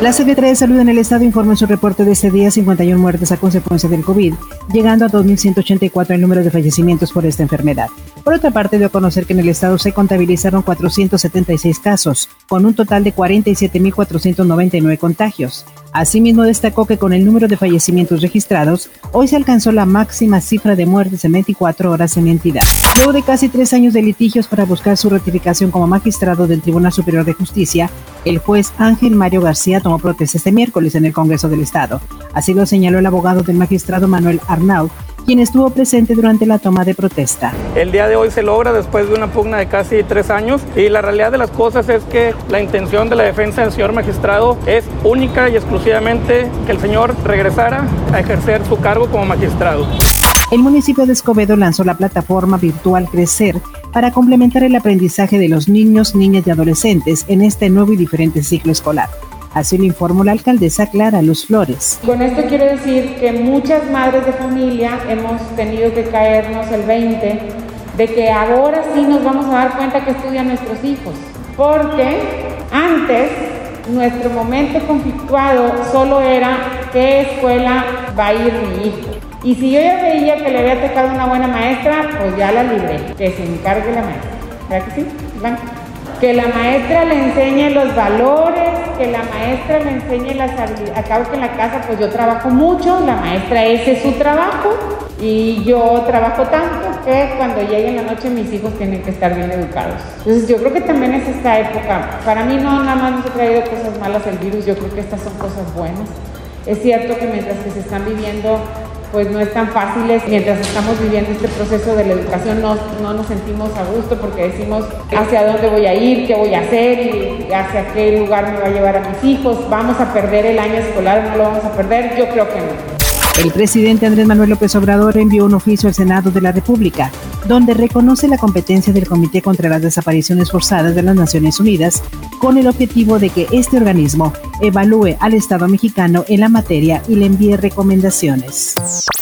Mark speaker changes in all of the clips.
Speaker 1: La Secretaría de Salud en el Estado informó en su reporte de este día 51 muertes a consecuencia del COVID, llegando a 2.184 el número de fallecimientos por esta enfermedad. Por otra parte, dio a conocer que en el Estado se contabilizaron 476 casos, con un total de 47.499 contagios. Asimismo, destacó que con el número de fallecimientos registrados, hoy se alcanzó la máxima cifra de muertes en 24 horas en la entidad. Luego de casi tres años de litigios para buscar su ratificación como magistrado del Tribunal Superior de Justicia, el juez Ángel Mario García tomó protesta este miércoles en el Congreso del Estado. Así lo señaló el abogado del magistrado Manuel Arnaud, quien estuvo presente durante la toma de protesta.
Speaker 2: El día de hoy se logra después de una pugna de casi tres años y la realidad de las cosas es que la intención de la defensa del señor magistrado es única y exclusivamente que el señor regresara a ejercer su cargo como magistrado.
Speaker 1: El municipio de Escobedo lanzó la plataforma virtual Crecer para complementar el aprendizaje de los niños, niñas y adolescentes en este nuevo y diferente ciclo escolar. Así lo informó la alcaldesa Clara Luz Flores.
Speaker 3: Con esto quiero decir que muchas madres de familia hemos tenido que caernos el 20 de que ahora sí nos vamos a dar cuenta que estudian nuestros hijos. Porque antes nuestro momento conflictuado solo era qué escuela va a ir mi hijo. Y si yo ya veía que le había tocado una buena maestra, pues ya la libré, que se encargue la maestra. ¿Verdad que sí? Que la maestra le enseñe los valores, que la maestra le enseñe las habilidades. Acabo que en la casa pues yo trabajo mucho, la maestra ese es su trabajo y yo trabajo tanto que cuando llegue la noche mis hijos tienen que estar bien educados. Entonces yo creo que también es esta época. Para mí no nada más nos ha traído cosas malas el virus, yo creo que estas son cosas buenas. Es cierto que mientras que se están viviendo pues no es tan fácil. Mientras estamos viviendo este proceso de la educación no, no, nos sentimos a gusto porque decimos hacia dónde voy a ir, qué voy a hacer y hacia qué lugar me va a llevar a mis hijos. ¿Vamos a perder el año escolar? ¿No lo vamos a perder? Yo creo que no.
Speaker 1: El presidente Andrés Manuel López Obrador envió un oficio al Senado de la República, donde reconoce la competencia del Comité contra las Desapariciones Forzadas de las Naciones Unidas, con el objetivo de que este organismo evalúe al Estado mexicano en la materia y le envíe recomendaciones.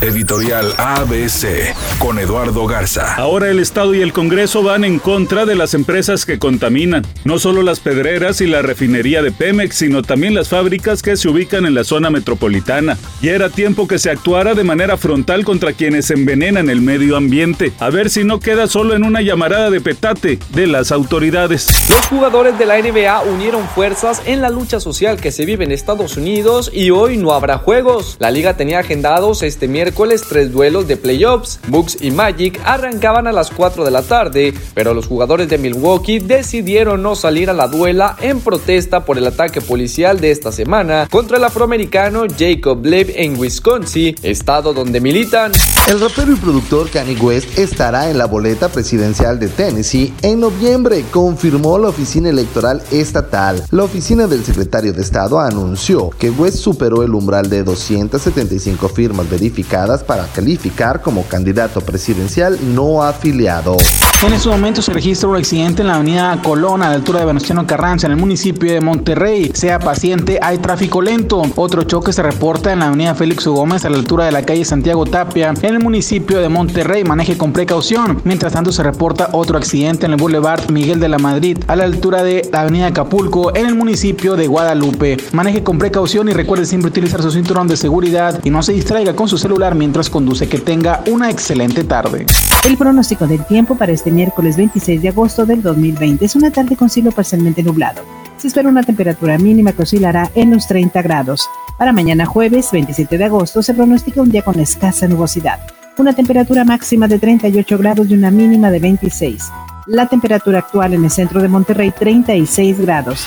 Speaker 4: Editorial ABC con Eduardo Garza.
Speaker 5: Ahora el Estado y el Congreso van en contra de las empresas que contaminan, no solo las pedreras y la refinería de Pemex, sino también las fábricas que se ubican en la zona metropolitana. Y era tiempo que se actuara de manera frontal contra quienes envenenan el medio ambiente, a ver si no queda solo en una llamarada de petate de las autoridades.
Speaker 6: Los jugadores de la NBA unieron fuerzas en la lucha social que se vive en Estados Unidos y hoy no habrá juegos. La liga tenía agendados este miércoles tres duelos de playoffs. Bucks y Magic arrancaban a las 4 de la tarde, pero los jugadores de Milwaukee decidieron no salir a la duela en protesta por el ataque policial de esta semana contra el afroamericano Jacob Leib en Wisconsin, estado donde militan.
Speaker 7: El rapero y productor Kanye West estará en la boleta presidencial de Tennessee en noviembre, confirmó la oficina electoral estatal. La oficina del secretario de Estado anunció que West superó el umbral de 275 firmas verificadas para calificar como candidato presidencial no afiliado.
Speaker 8: En este momento se registra un accidente en la avenida Colón a la altura de Venustiano Carranza en el municipio de Monterrey. Sea paciente, hay tráfico lento. Otro choque se reporta en la avenida Félix Gómez a la altura de la calle Santiago Tapia en el municipio de Monterrey. Maneje con precaución. Mientras tanto se reporta otro accidente en el Boulevard Miguel de la Madrid a la altura de la avenida Acapulco en el municipio de Guadalupe. Maneje con precaución y recuerde siempre utilizar su cinturón de seguridad y no se distraiga con su celular mientras conduce. Que tenga una excelente tarde.
Speaker 1: El pronóstico del tiempo para este miércoles 26 de agosto del 2020 es una tarde con cielo parcialmente nublado. Se espera una temperatura mínima que oscilará en los 30 grados. Para mañana jueves 27 de agosto se pronostica un día con escasa nubosidad. Una temperatura máxima de 38 grados y una mínima de 26. La temperatura actual en el centro de Monterrey 36 grados.